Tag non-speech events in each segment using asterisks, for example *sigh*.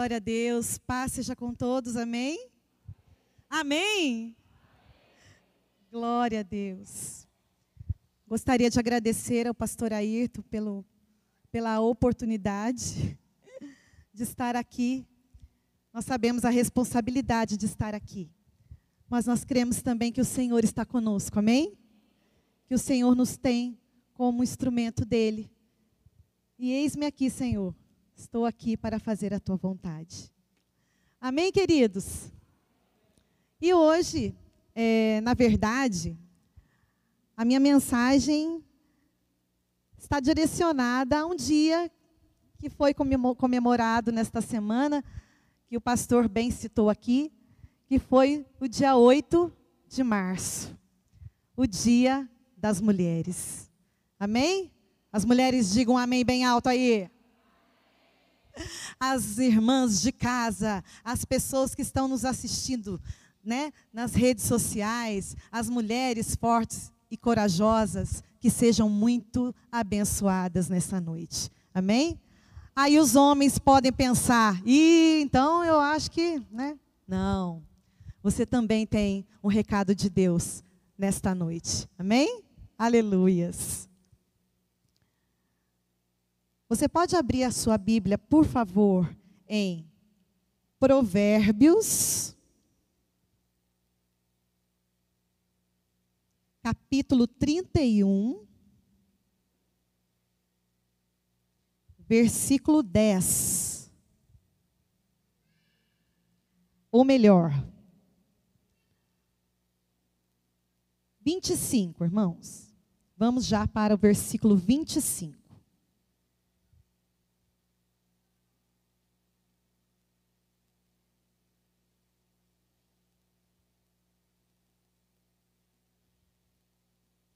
Glória a Deus. Paz seja com todos. Amém? Amém? Glória a Deus. Gostaria de agradecer ao pastor Ayrton pelo, pela oportunidade *laughs* de estar aqui. Nós sabemos a responsabilidade de estar aqui. Mas nós cremos também que o Senhor está conosco. Amém? Que o Senhor nos tem como instrumento dele. E eis-me aqui, Senhor Estou aqui para fazer a tua vontade. Amém, queridos? E hoje, é, na verdade, a minha mensagem está direcionada a um dia que foi comemorado nesta semana, que o pastor bem citou aqui, que foi o dia 8 de março, o Dia das Mulheres. Amém? As mulheres digam amém bem alto aí as irmãs de casa, as pessoas que estão nos assistindo, né, nas redes sociais, as mulheres fortes e corajosas, que sejam muito abençoadas nessa noite. Amém? Aí os homens podem pensar, e então eu acho que, né? Não. Você também tem um recado de Deus nesta noite. Amém? Aleluias. Você pode abrir a sua Bíblia, por favor, em Provérbios, capítulo 31, versículo 10. Ou melhor, 25, irmãos. Vamos já para o versículo 25.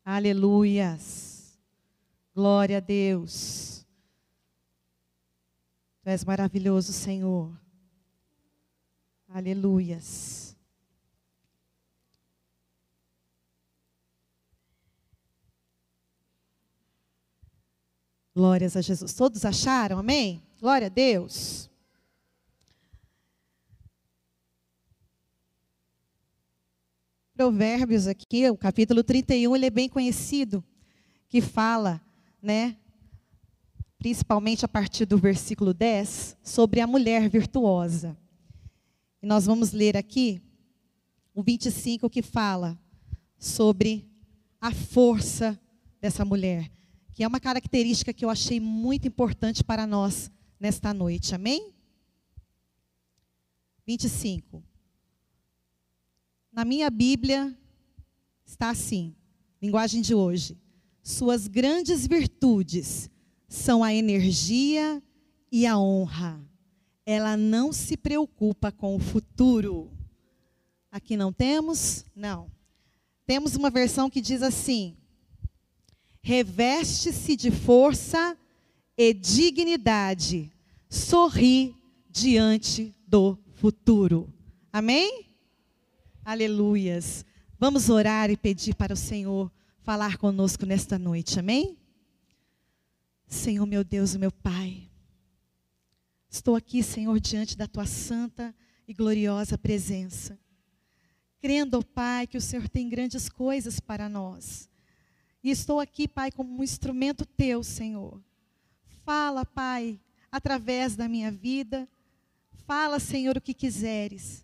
Aleluias. Glória a Deus. Tu és maravilhoso, Senhor. Aleluias. Glórias a Jesus. Todos acharam? Amém? Glória a Deus. Provérbios aqui, o capítulo 31, ele é bem conhecido, que fala, né, principalmente a partir do versículo 10, sobre a mulher virtuosa. E nós vamos ler aqui o 25 que fala sobre a força dessa mulher, que é uma característica que eu achei muito importante para nós nesta noite. Amém? 25. Na minha Bíblia está assim, linguagem de hoje. Suas grandes virtudes são a energia e a honra. Ela não se preocupa com o futuro. Aqui não temos? Não. Temos uma versão que diz assim: reveste-se de força e dignidade, sorri diante do futuro. Amém? Aleluias. Vamos orar e pedir para o Senhor falar conosco nesta noite, amém? Senhor, meu Deus meu Pai, estou aqui, Senhor, diante da tua santa e gloriosa presença, crendo, Pai, que o Senhor tem grandes coisas para nós. E estou aqui, Pai, como um instrumento teu, Senhor. Fala, Pai, através da minha vida. Fala, Senhor, o que quiseres.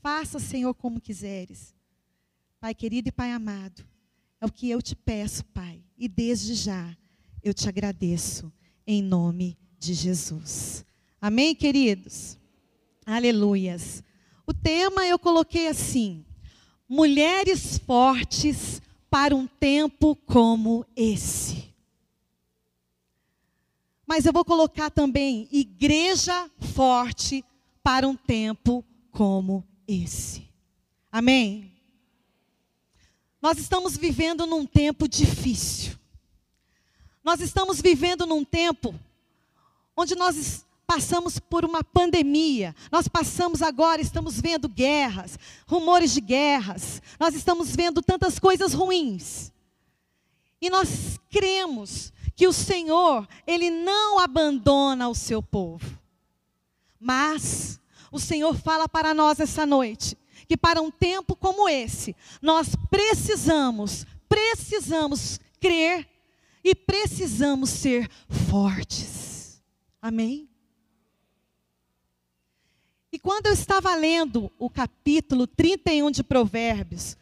Faça, Senhor, como quiseres. Pai querido e Pai amado, é o que eu te peço, Pai, e desde já eu te agradeço, em nome de Jesus. Amém, queridos? Aleluias. O tema eu coloquei assim: mulheres fortes para um tempo como esse. Mas eu vou colocar também igreja forte para um tempo como esse. Amém? Nós estamos vivendo num tempo difícil. Nós estamos vivendo num tempo onde nós passamos por uma pandemia. Nós passamos agora, estamos vendo guerras, rumores de guerras. Nós estamos vendo tantas coisas ruins. E nós cremos que o Senhor, ele não abandona o seu povo. Mas o Senhor fala para nós essa noite que para um tempo como esse, nós precisamos, precisamos crer e precisamos ser fortes. Amém? E quando eu estava lendo o capítulo 31 de Provérbios,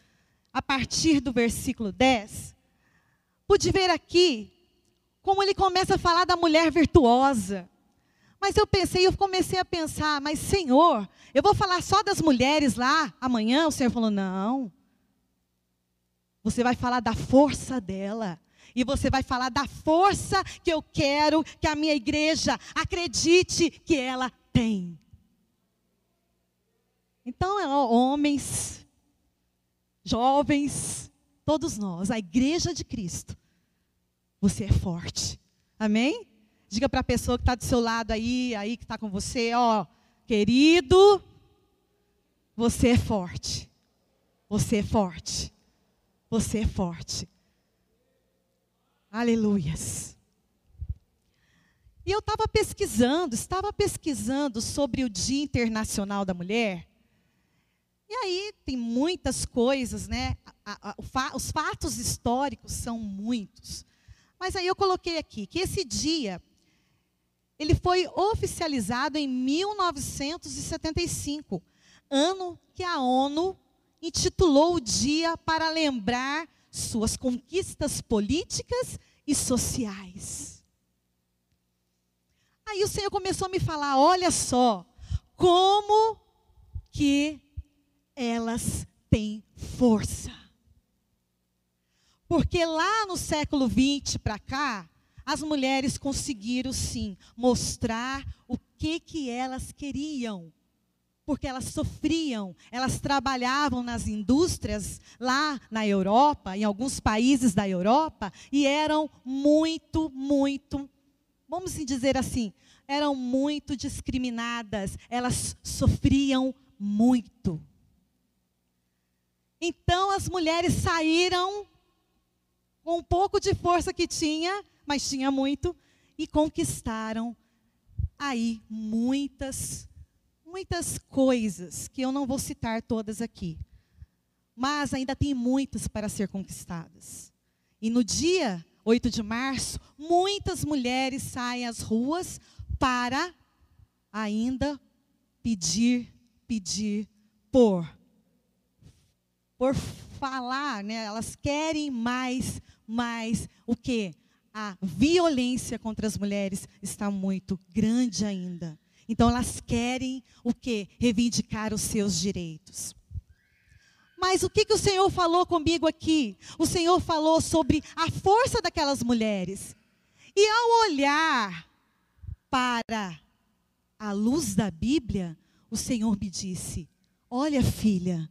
a partir do versículo 10, pude ver aqui como ele começa a falar da mulher virtuosa. Mas eu pensei, eu comecei a pensar, mas Senhor, eu vou falar só das mulheres lá amanhã? O Senhor falou: não. Você vai falar da força dela. E você vai falar da força que eu quero que a minha igreja acredite que ela tem. Então, é, homens, jovens, todos nós, a igreja de Cristo, você é forte. Amém? Diga para a pessoa que está do seu lado aí, aí que está com você, ó, querido, você é forte. Você é forte. Você é forte. Aleluias. E eu estava pesquisando, estava pesquisando sobre o Dia Internacional da Mulher. E aí tem muitas coisas, né? A, a, os fatos históricos são muitos. Mas aí eu coloquei aqui que esse dia ele foi oficializado em 1975, ano que a ONU intitulou o dia para lembrar suas conquistas políticas e sociais. Aí o Senhor começou a me falar: olha só, como que elas têm força. Porque lá no século 20 para cá, as mulheres conseguiram sim mostrar o que que elas queriam. Porque elas sofriam, elas trabalhavam nas indústrias lá na Europa, em alguns países da Europa, e eram muito, muito, vamos dizer assim, eram muito discriminadas, elas sofriam muito. Então as mulheres saíram com um pouco de força que tinha, mas tinha muito, e conquistaram aí muitas, muitas coisas, que eu não vou citar todas aqui. Mas ainda tem muitas para ser conquistadas. E no dia 8 de março, muitas mulheres saem às ruas para ainda pedir, pedir por por falar, né? Elas querem mais mas o que? A violência contra as mulheres está muito grande ainda. Então elas querem o que? Reivindicar os seus direitos. Mas o que, que o Senhor falou comigo aqui? O Senhor falou sobre a força daquelas mulheres. E ao olhar para a luz da Bíblia, o Senhor me disse: Olha, filha,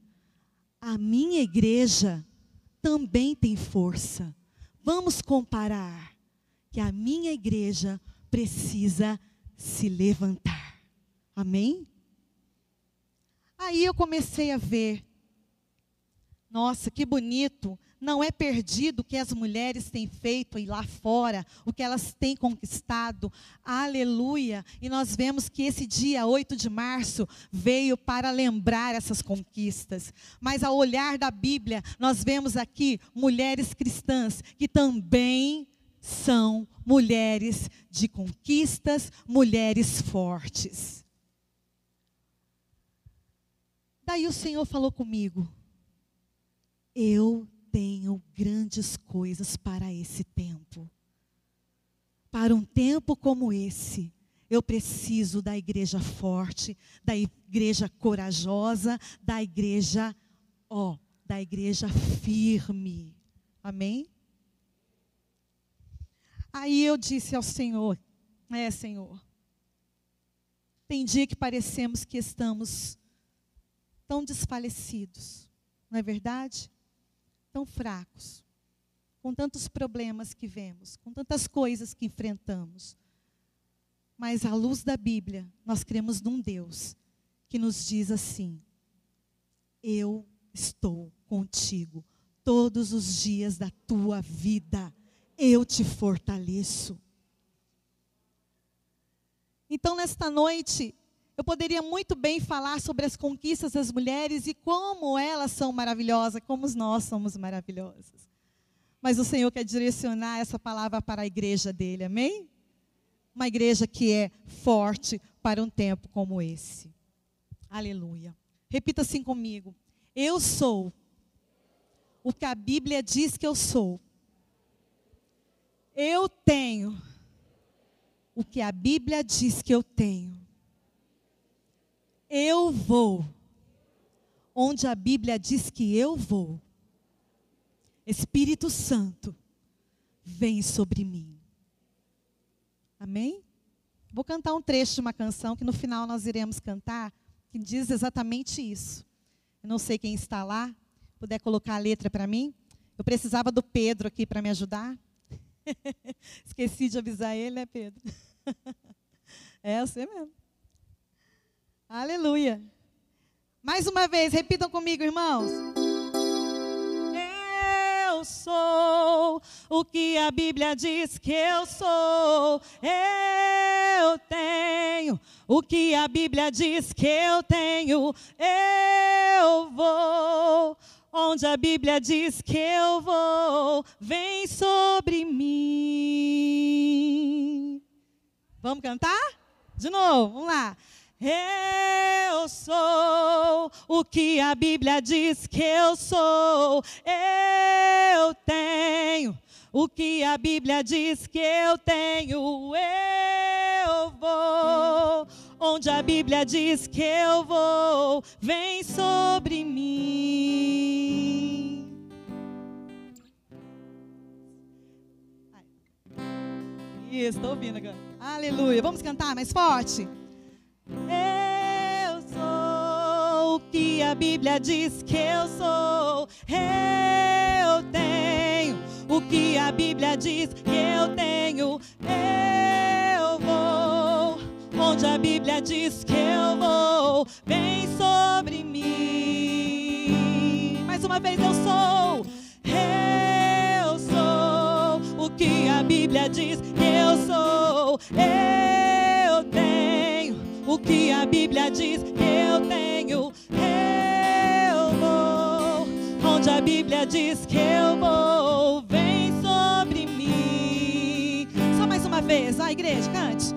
a minha igreja também tem força. Vamos comparar que a minha igreja precisa se levantar. Amém? Aí eu comecei a ver, nossa, que bonito não é perdido o que as mulheres têm feito e lá fora, o que elas têm conquistado. Aleluia! E nós vemos que esse dia 8 de março veio para lembrar essas conquistas. Mas ao olhar da Bíblia, nós vemos aqui mulheres cristãs que também são mulheres de conquistas, mulheres fortes. Daí o Senhor falou comigo: Eu tenho grandes coisas para esse tempo. Para um tempo como esse, eu preciso da igreja forte, da igreja corajosa, da igreja, ó, da igreja firme. Amém? Aí eu disse ao Senhor: É, Senhor. Tem dia que parecemos que estamos tão desfalecidos, não é verdade? Tão fracos, com tantos problemas que vemos, com tantas coisas que enfrentamos. Mas à luz da Bíblia, nós cremos num Deus que nos diz assim: Eu estou contigo todos os dias da tua vida, eu te fortaleço. Então, nesta noite, Eu poderia muito bem falar sobre as conquistas das mulheres e como elas são maravilhosas, como nós somos maravilhosos. Mas o Senhor quer direcionar essa palavra para a igreja dele, amém? Uma igreja que é forte para um tempo como esse. Aleluia. Repita assim comigo. Eu sou o que a Bíblia diz que eu sou. Eu tenho o que a Bíblia diz que eu tenho. Eu vou onde a Bíblia diz que eu vou. Espírito Santo, vem sobre mim. Amém? Vou cantar um trecho de uma canção que no final nós iremos cantar, que diz exatamente isso. Eu não sei quem está lá, puder colocar a letra para mim. Eu precisava do Pedro aqui para me ajudar. *laughs* Esqueci de avisar ele, né, Pedro? *laughs* é você mesmo. Aleluia. Mais uma vez, repitam comigo, irmãos. Eu sou o que a Bíblia diz que eu sou. Eu tenho o que a Bíblia diz que eu tenho. Eu vou onde a Bíblia diz que eu vou. Vem sobre mim. Vamos cantar? De novo, vamos lá. Eu sou o que a Bíblia diz que eu sou. Eu tenho o que a Bíblia diz que eu tenho. Eu vou onde a Bíblia diz que eu vou. Vem sobre mim. Isso, estou ouvindo agora. Aleluia. Vamos cantar mais forte? Eu sou o que a Bíblia diz que eu sou. Eu tenho o que a Bíblia diz que eu tenho. Eu vou onde a Bíblia diz que eu vou. Vem sobre mim. Mais uma vez eu sou. Eu sou o que a Bíblia diz que eu sou. Eu o que a Bíblia diz eu tenho. Eu vou onde a Bíblia diz que eu vou. Vem sobre mim. Só mais uma vez, a igreja, cante.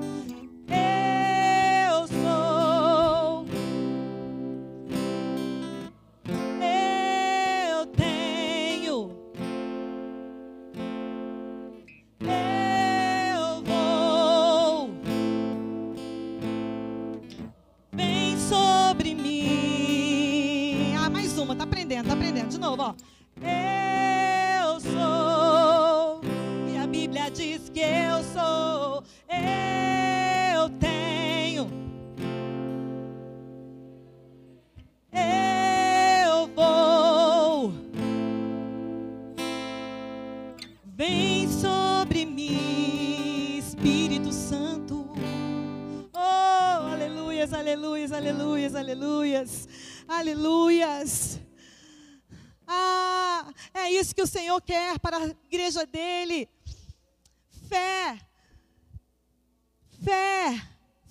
Aleluias, aleluias, aleluias. Ah, é isso que o Senhor quer para a igreja dele. Fé, fé,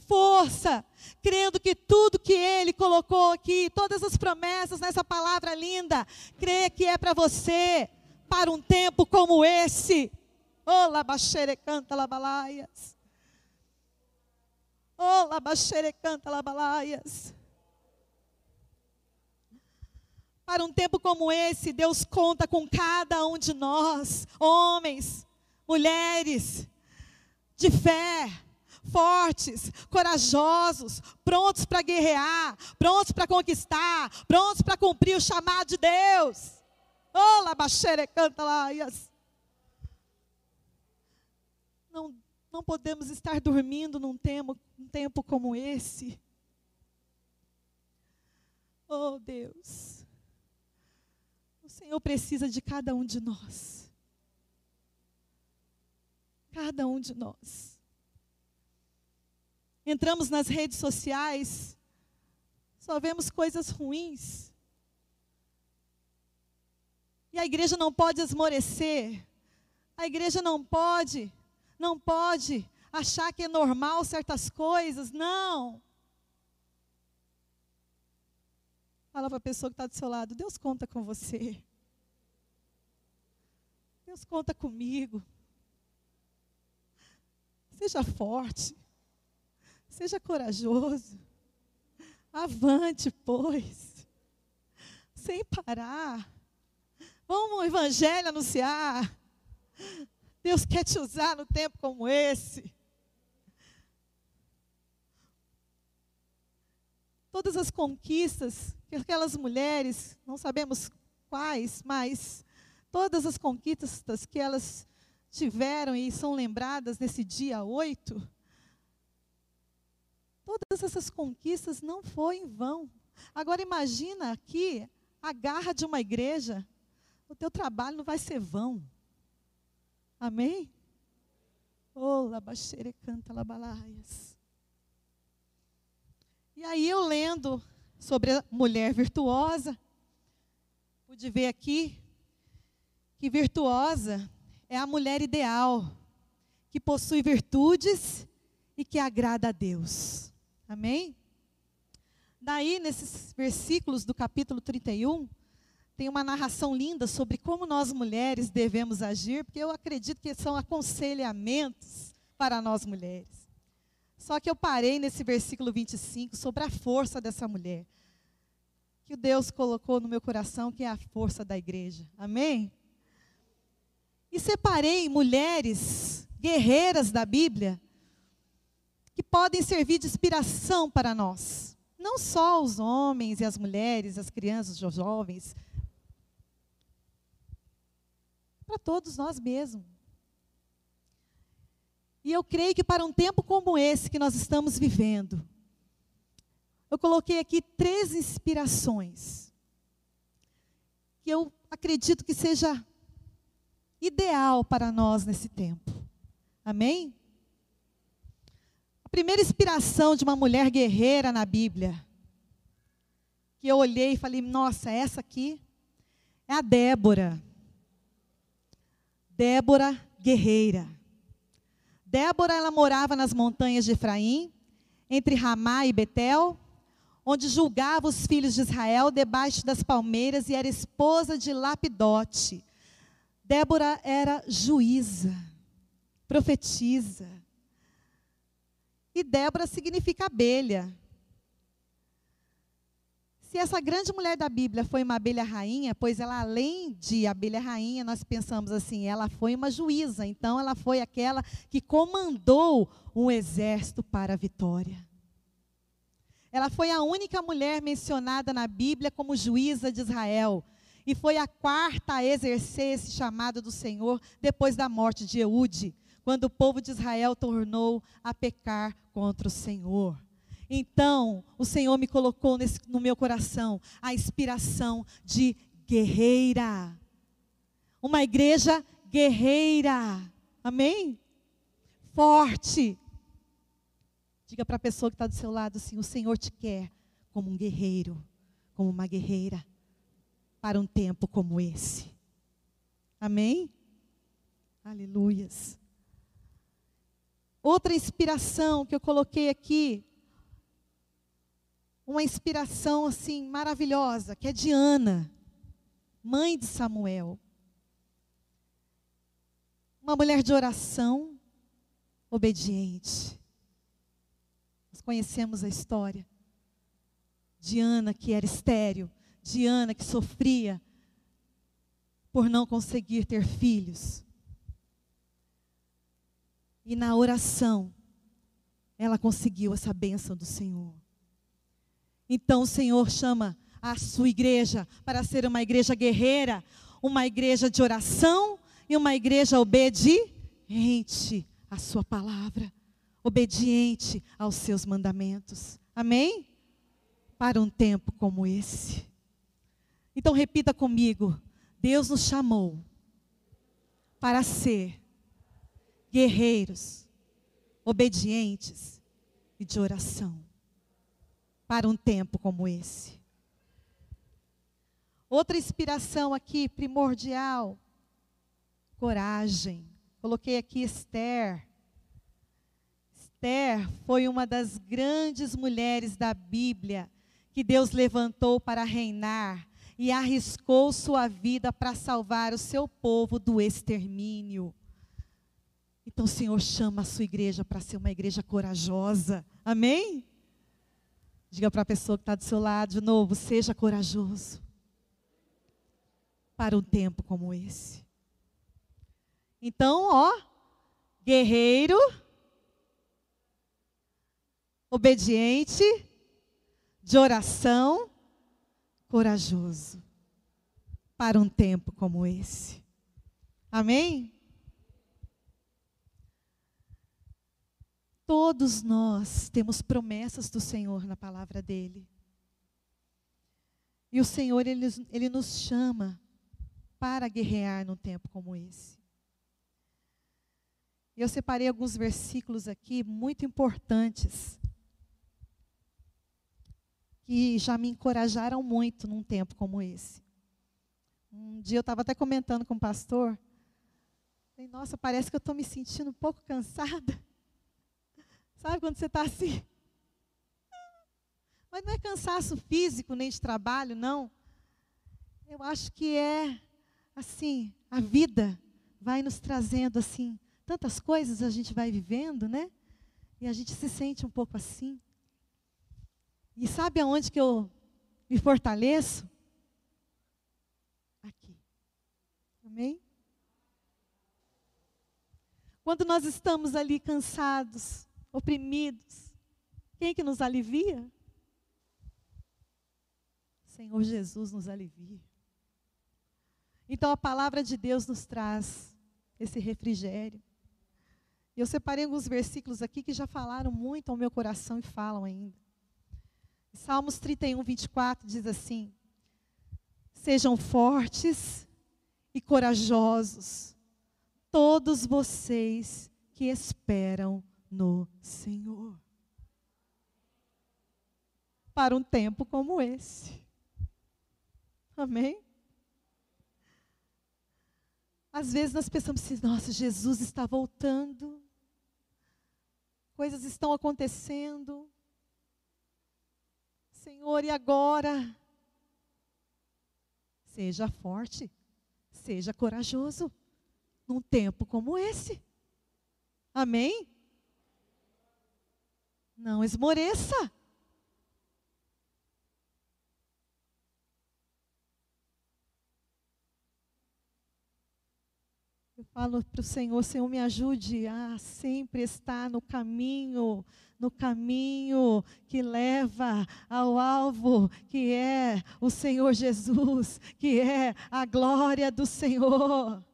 força, crendo que tudo que Ele colocou aqui, todas as promessas nessa palavra linda, crê que é para você, para um tempo como esse. Oh, labaxere canta labalaias. Oh, labaxere canta labalaias. Para um tempo como esse, Deus conta com cada um de nós, homens, mulheres, de fé, fortes, corajosos, prontos para guerrear, prontos para conquistar, prontos para cumprir o chamado de Deus. Oh, labaxere canta laias. Não, não podemos estar dormindo num tempo, num tempo como esse. Oh, Deus. O Senhor precisa de cada um de nós. Cada um de nós. Entramos nas redes sociais, só vemos coisas ruins. E a igreja não pode esmorecer. A igreja não pode, não pode achar que é normal certas coisas. Não. Fala para a pessoa que está do seu lado: Deus conta com você. Deus conta comigo. Seja forte. Seja corajoso. Avante, pois. Sem parar. Vamos o evangelho anunciar. Deus quer te usar no tempo como esse. Todas as conquistas que aquelas mulheres, não sabemos quais, mas todas as conquistas que elas tiveram e são lembradas nesse dia 8, todas essas conquistas não foi em vão. Agora imagina aqui a garra de uma igreja, o teu trabalho não vai ser vão. Amém? Oh, labaxere canta labalaias. E aí eu lendo sobre a mulher virtuosa, pude ver aqui que virtuosa é a mulher ideal, que possui virtudes e que agrada a Deus. Amém? Daí, nesses versículos do capítulo 31, tem uma narração linda sobre como nós mulheres devemos agir, porque eu acredito que são aconselhamentos para nós mulheres. Só que eu parei nesse versículo 25 sobre a força dessa mulher, que Deus colocou no meu coração, que é a força da igreja. Amém? E separei mulheres guerreiras da Bíblia que podem servir de inspiração para nós. Não só os homens e as mulheres, as crianças, os jovens, para todos nós mesmos. E eu creio que para um tempo como esse que nós estamos vivendo, eu coloquei aqui três inspirações que eu acredito que seja ideal para nós nesse tempo. Amém? A primeira inspiração de uma mulher guerreira na Bíblia, que eu olhei e falei, nossa, essa aqui é a Débora. Débora guerreira. Débora, ela morava nas montanhas de Efraim, entre Ramá e Betel, onde julgava os filhos de Israel debaixo das palmeiras e era esposa de Lapidote. Débora era juíza, profetiza. E Débora significa abelha. Se essa grande mulher da Bíblia foi uma abelha rainha, pois ela, além de abelha rainha, nós pensamos assim, ela foi uma juíza, então ela foi aquela que comandou um exército para a vitória. Ela foi a única mulher mencionada na Bíblia como juíza de Israel. E foi a quarta a exercer esse chamado do Senhor depois da morte de Eude, quando o povo de Israel tornou a pecar contra o Senhor. Então, o Senhor me colocou nesse, no meu coração a inspiração de guerreira. Uma igreja guerreira. Amém? Forte. Diga para a pessoa que está do seu lado assim: o Senhor te quer como um guerreiro, como uma guerreira, para um tempo como esse. Amém? Aleluias. Outra inspiração que eu coloquei aqui uma inspiração assim maravilhosa, que é de Ana, mãe de Samuel. Uma mulher de oração, obediente. Nós conhecemos a história de Ana que era estéril, de Ana que sofria por não conseguir ter filhos. E na oração, ela conseguiu essa bênção do Senhor. Então o Senhor chama a sua igreja para ser uma igreja guerreira, uma igreja de oração e uma igreja obediente à sua palavra, obediente aos seus mandamentos. Amém? Para um tempo como esse. Então repita comigo: Deus nos chamou para ser guerreiros, obedientes e de oração para um tempo como esse. Outra inspiração aqui, primordial, coragem. Coloquei aqui Esther. Esther foi uma das grandes mulheres da Bíblia que Deus levantou para reinar e arriscou sua vida para salvar o seu povo do extermínio. Então o Senhor chama a sua igreja para ser uma igreja corajosa. Amém? Diga para a pessoa que está do seu lado de novo: seja corajoso para um tempo como esse. Então, ó, guerreiro, obediente, de oração, corajoso para um tempo como esse. Amém? Todos nós temos promessas do Senhor na palavra dele. E o Senhor, ele, ele nos chama para guerrear num tempo como esse. Eu separei alguns versículos aqui muito importantes que já me encorajaram muito num tempo como esse. Um dia eu estava até comentando com o pastor, falei, nossa, parece que eu estou me sentindo um pouco cansada. Sabe quando você está assim? *laughs* Mas não é cansaço físico nem de trabalho, não. Eu acho que é assim, a vida vai nos trazendo assim, tantas coisas a gente vai vivendo, né? E a gente se sente um pouco assim. E sabe aonde que eu me fortaleço? Aqui. Amém? Quando nós estamos ali cansados, oprimidos. Quem que nos alivia? Senhor Jesus nos alivia. Então a palavra de Deus nos traz esse refrigério. Eu separei alguns versículos aqui que já falaram muito ao meu coração e falam ainda. Salmos 31, 24 diz assim: Sejam fortes e corajosos, todos vocês que esperam no Senhor. Para um tempo como esse. Amém? Às vezes nós pensamos assim, nossa, Jesus está voltando. Coisas estão acontecendo. Senhor, e agora? Seja forte, seja corajoso, num tempo como esse. Amém? Não esmoreça. Eu falo para o Senhor, Senhor, me ajude a sempre estar no caminho, no caminho que leva ao alvo, que é o Senhor Jesus, que é a glória do Senhor.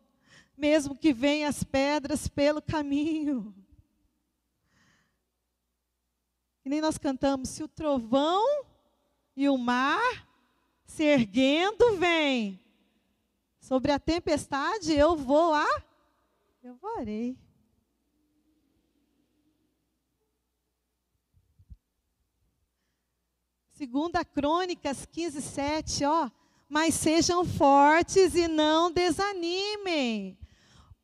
Mesmo que venham as pedras pelo caminho. E nem nós cantamos, se o trovão e o mar se erguendo vem sobre a tempestade, eu vou lá, eu varei. Segunda Crônicas 15, 7, ó. Mas sejam fortes e não desanimem,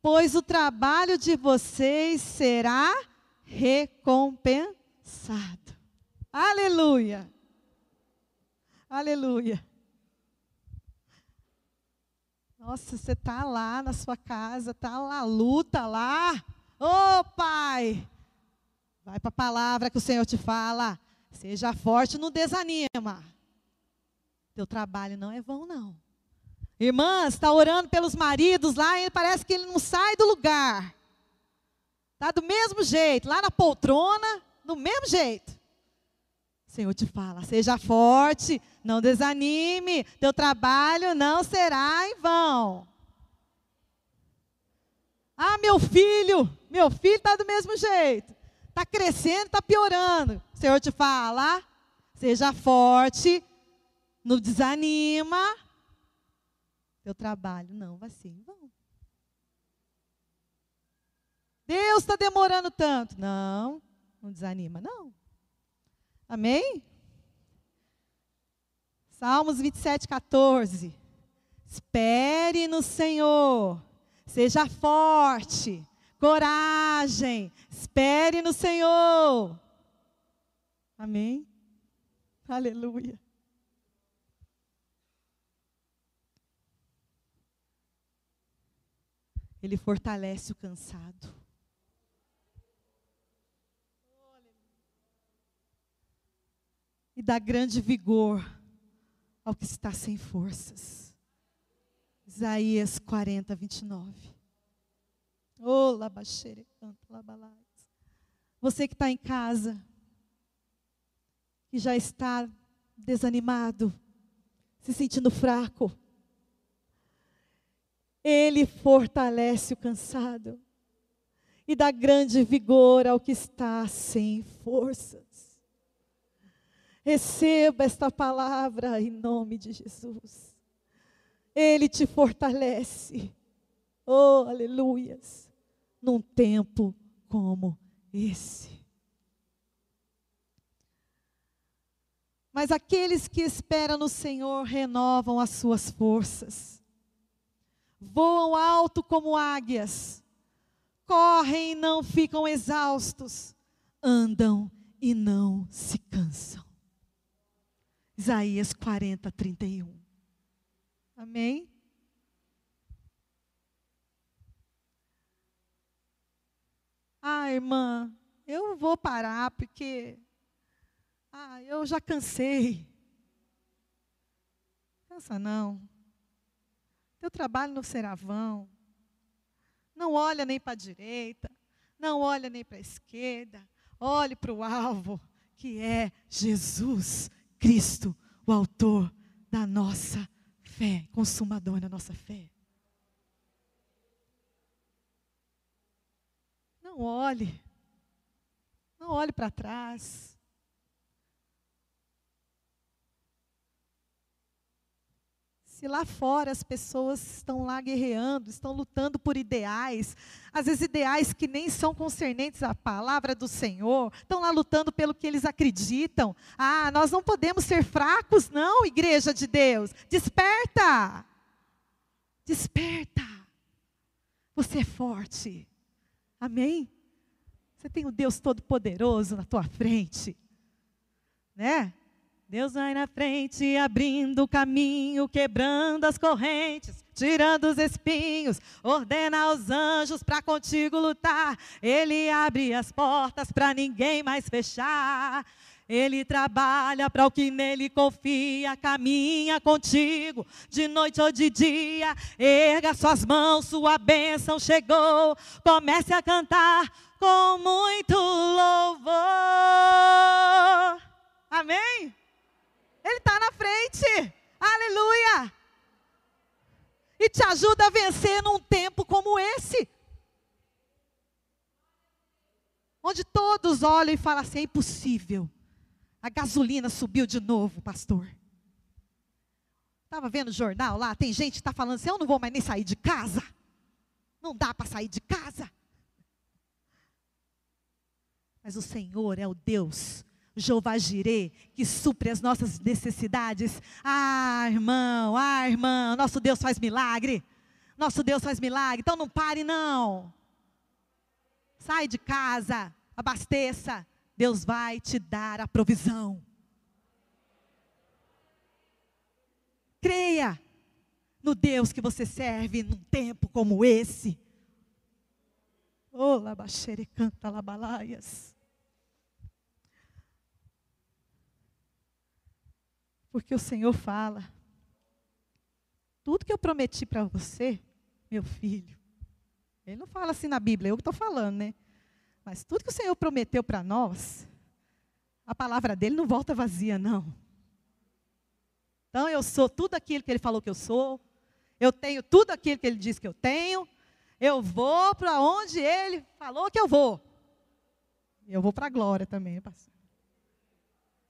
pois o trabalho de vocês será recompensado alcançado. Aleluia. Aleluia. Nossa, você está lá na sua casa, está lá, luta lá. Ô oh, Pai, vai para a palavra que o Senhor te fala. Seja forte, não desanima. Teu trabalho não é vão, não. Irmãs, está orando pelos maridos lá e parece que ele não sai do lugar. Está do mesmo jeito, lá na poltrona, do mesmo jeito. O Senhor te fala: seja forte, não desanime, teu trabalho não será em vão. Ah, meu filho, meu filho está do mesmo jeito, está crescendo, está piorando. O Senhor te fala: seja forte, não desanima, teu trabalho não vai ser em vão. Deus está demorando tanto. Não, não desanima, não. Amém? Salmos 27, 14. Espere no Senhor, seja forte, coragem, espere no Senhor. Amém? Aleluia. Ele fortalece o cansado. E dá grande vigor ao que está sem forças. Isaías 40, 29. Oh, labaxere, canta, labalais. Você que está em casa, que já está desanimado, se sentindo fraco, ele fortalece o cansado e dá grande vigor ao que está sem forças. Receba esta palavra em nome de Jesus. Ele te fortalece. Oh, aleluias. Num tempo como esse. Mas aqueles que esperam no Senhor renovam as suas forças voam alto como águias, correm e não ficam exaustos, andam e não se cansam. Isaías 40, 31. Amém? Ah, irmã, eu vou parar porque ah, eu já cansei. Cansa não. Teu trabalho não será vão. Não olha nem para a direita, não olha nem para a esquerda. Olhe para o alvo, que é Jesus Cristo, o autor da nossa fé, consumador da nossa fé. Não olhe, não olhe para trás. Se lá fora as pessoas estão lá guerreando, estão lutando por ideais, às vezes ideais que nem são concernentes à palavra do Senhor, estão lá lutando pelo que eles acreditam. Ah, nós não podemos ser fracos, não, igreja de Deus. Desperta! Desperta! Você é forte. Amém? Você tem o Deus Todo-Poderoso na tua frente. Né? Deus vai na frente, abrindo o caminho, quebrando as correntes, tirando os espinhos, ordena aos anjos para contigo lutar. Ele abre as portas para ninguém mais fechar. Ele trabalha para o que nele confia, caminha contigo, de noite ou de dia. Erga suas mãos, sua bênção chegou. Comece a cantar com muito louvor. Amém? Ele está na frente. Aleluia. E te ajuda a vencer num tempo como esse. Onde todos olham e falam assim: é impossível. A gasolina subiu de novo, pastor. Estava vendo o jornal lá, tem gente que está falando assim: eu não vou mais nem sair de casa. Não dá para sair de casa. Mas o Senhor é o Deus Jeová Jirê, que supre as nossas necessidades. Ah, irmão, ah, irmão, nosso Deus faz milagre. Nosso Deus faz milagre. Então não pare, não. Sai de casa, abasteça. Deus vai te dar a provisão. Creia no Deus que você serve num tempo como esse. Oh, labaxere canta labalaias. Porque o Senhor fala: tudo que eu prometi para você, meu filho, ele não fala assim na Bíblia, eu estou falando, né? Mas tudo que o Senhor prometeu para nós, a palavra dele não volta vazia, não. Então eu sou tudo aquilo que ele falou que eu sou, eu tenho tudo aquilo que ele disse que eu tenho, eu vou para onde ele falou que eu vou. Eu vou para a glória também, pastor.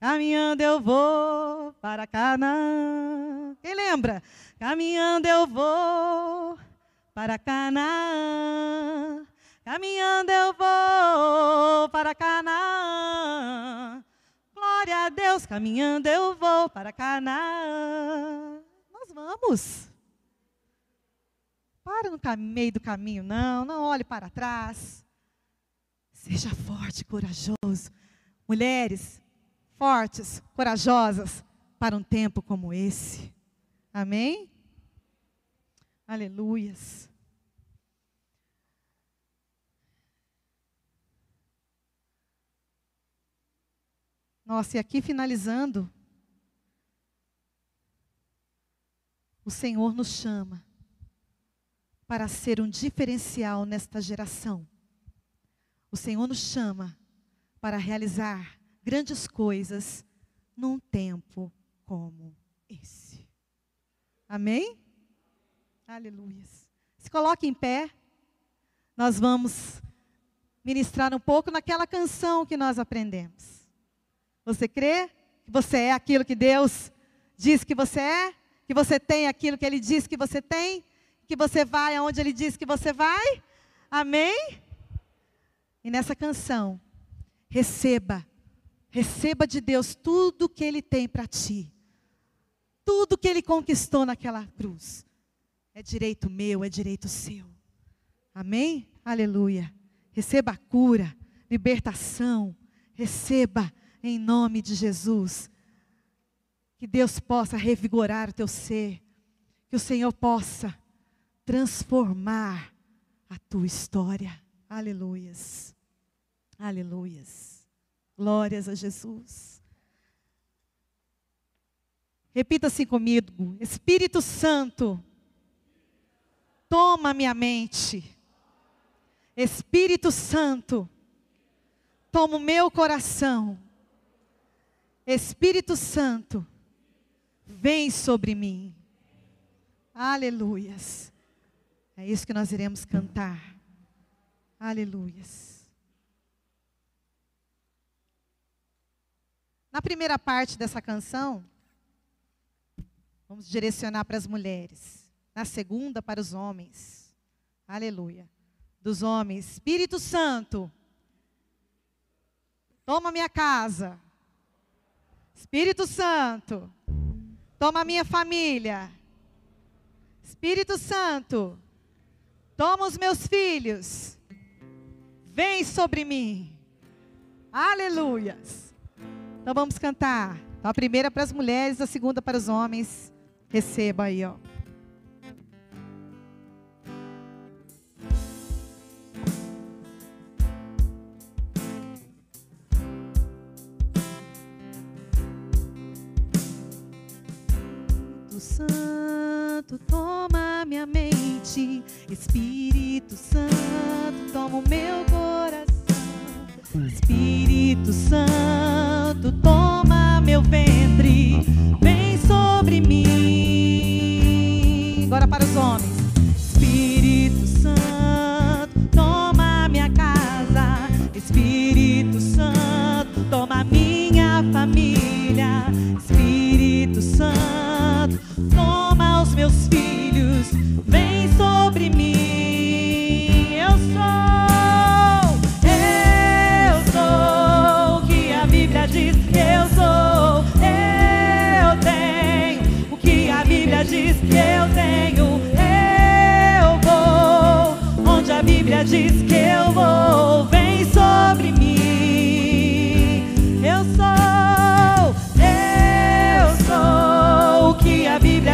Caminhando eu vou para Canaã. Quem lembra? Caminhando eu vou para Canaã. Caminhando eu vou para Canaã. Glória a Deus, caminhando eu vou para Canaã. Nós vamos. Para no meio do caminho, não, não olhe para trás. Seja forte, corajoso. Mulheres, fortes, corajosas para um tempo como esse. Amém? Aleluias. Nossa, e aqui finalizando, o Senhor nos chama para ser um diferencial nesta geração. O Senhor nos chama para realizar grandes coisas num tempo como esse. Amém? Aleluia. Se coloque em pé. Nós vamos ministrar um pouco naquela canção que nós aprendemos. Você crê que você é aquilo que Deus diz que você é? Que você tem aquilo que Ele diz que você tem? Que você vai aonde Ele diz que você vai? Amém? E nessa canção, receba, receba de Deus tudo que Ele tem para ti. Tudo que Ele conquistou naquela cruz. É direito meu, é direito seu. Amém? Aleluia. Receba a cura, libertação. Receba em nome de Jesus. Que Deus possa revigorar o teu ser. Que o Senhor possa transformar a tua história. Aleluias. Aleluias. Glórias a Jesus. Repita assim comigo: Espírito Santo, toma minha mente. Espírito Santo, toma o meu coração. Espírito Santo, vem sobre mim. Aleluias. É isso que nós iremos cantar. Aleluias. Na primeira parte dessa canção, vamos direcionar para as mulheres. Na segunda, para os homens. Aleluia. Dos homens. Espírito Santo, toma minha casa. Espírito Santo, toma minha família. Espírito Santo, toma os meus filhos vem sobre mim. Aleluias. Então vamos cantar. Então, a primeira para as mulheres, a segunda para os homens. Receba aí, ó.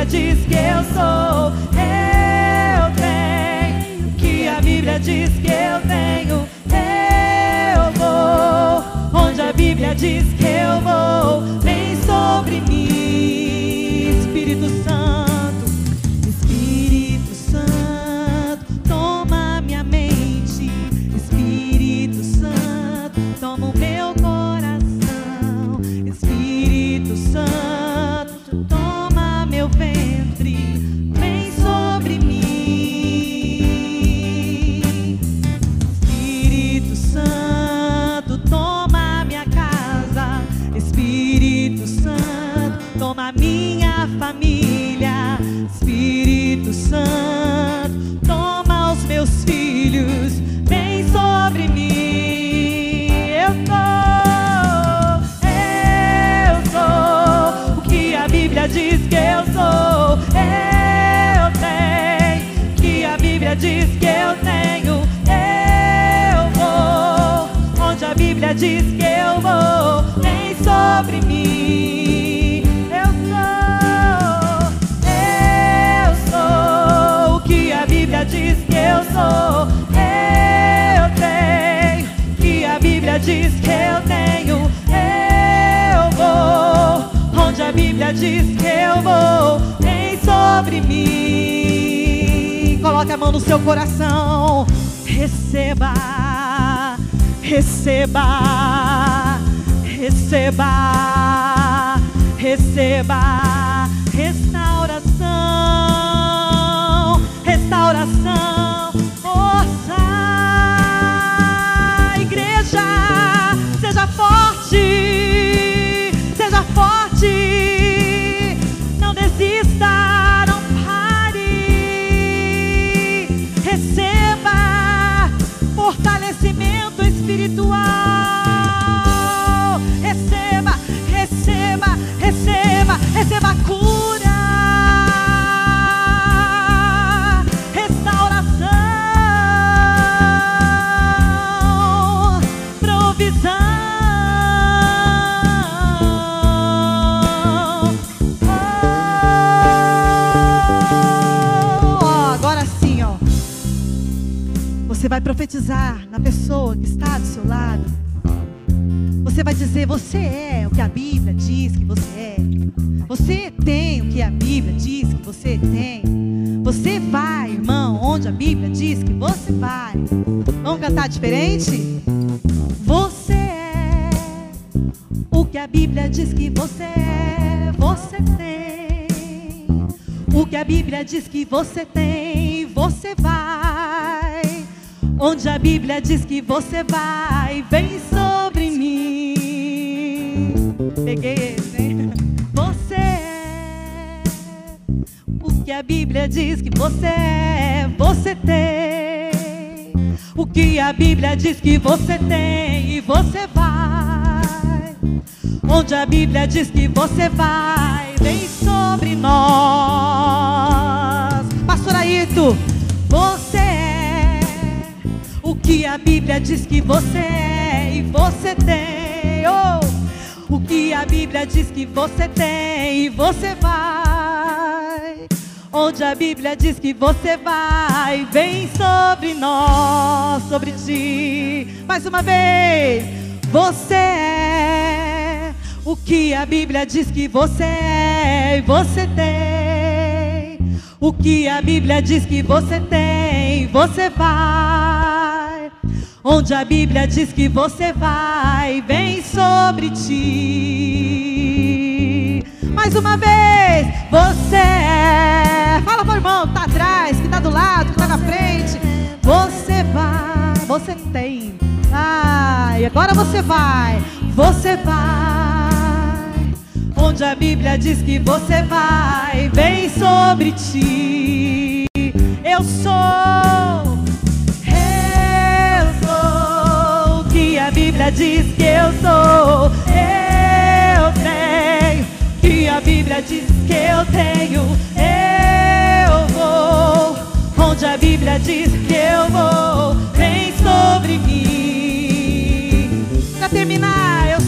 Diz que eu sou. Eu tenho que a Bíblia diz que eu tenho. Eu vou onde a Bíblia diz que diz que eu vou. Vem sobre mim. Eu sou, eu sou o que a Bíblia diz que eu sou. Eu tenho que a Bíblia diz que eu tenho. Bíblia diz que eu vou, vem sobre mim. Coloque a mão no seu coração. Receba, receba, receba, receba Você vai profetizar na pessoa que está do seu lado. Você vai dizer: Você é o que a Bíblia diz que você é. Você tem o que a Bíblia diz que você tem. Você vai, irmão, onde a Bíblia diz que você vai. Vamos cantar diferente? Você é o que a Bíblia diz que você é. Você tem o que a Bíblia diz que você tem. Você vai. Onde a Bíblia diz que você vai, vem sobre mim. Peguei esse, hein? Você é o que a Bíblia diz que você é, você tem. O que a Bíblia diz que você tem e você vai. Onde a Bíblia diz que você vai, vem sobre nós. Pastor Ayrton, você é o que a Bíblia diz que você é e você tem. Oh, o que a Bíblia diz que você tem e você vai. Onde a Bíblia diz que você vai, vem sobre nós, sobre ti. Mais uma vez, você é o que a Bíblia diz que você é e você tem. O que a Bíblia diz que você tem, você vai. Onde a Bíblia diz que você vai, vem sobre ti. Mais uma vez, você é. Fala pro irmão que tá atrás, que tá do lado, que tá na frente. Você vai, você tem. Ai, agora você vai, você vai. Onde a Bíblia diz que você vai, vem sobre ti. Eu sou, Bíblia diz que eu sou. Eu tenho, que a Bíblia diz que eu tenho. Eu vou, onde a Bíblia diz que eu vou, vem sobre mim. Pra terminar, eu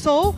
soul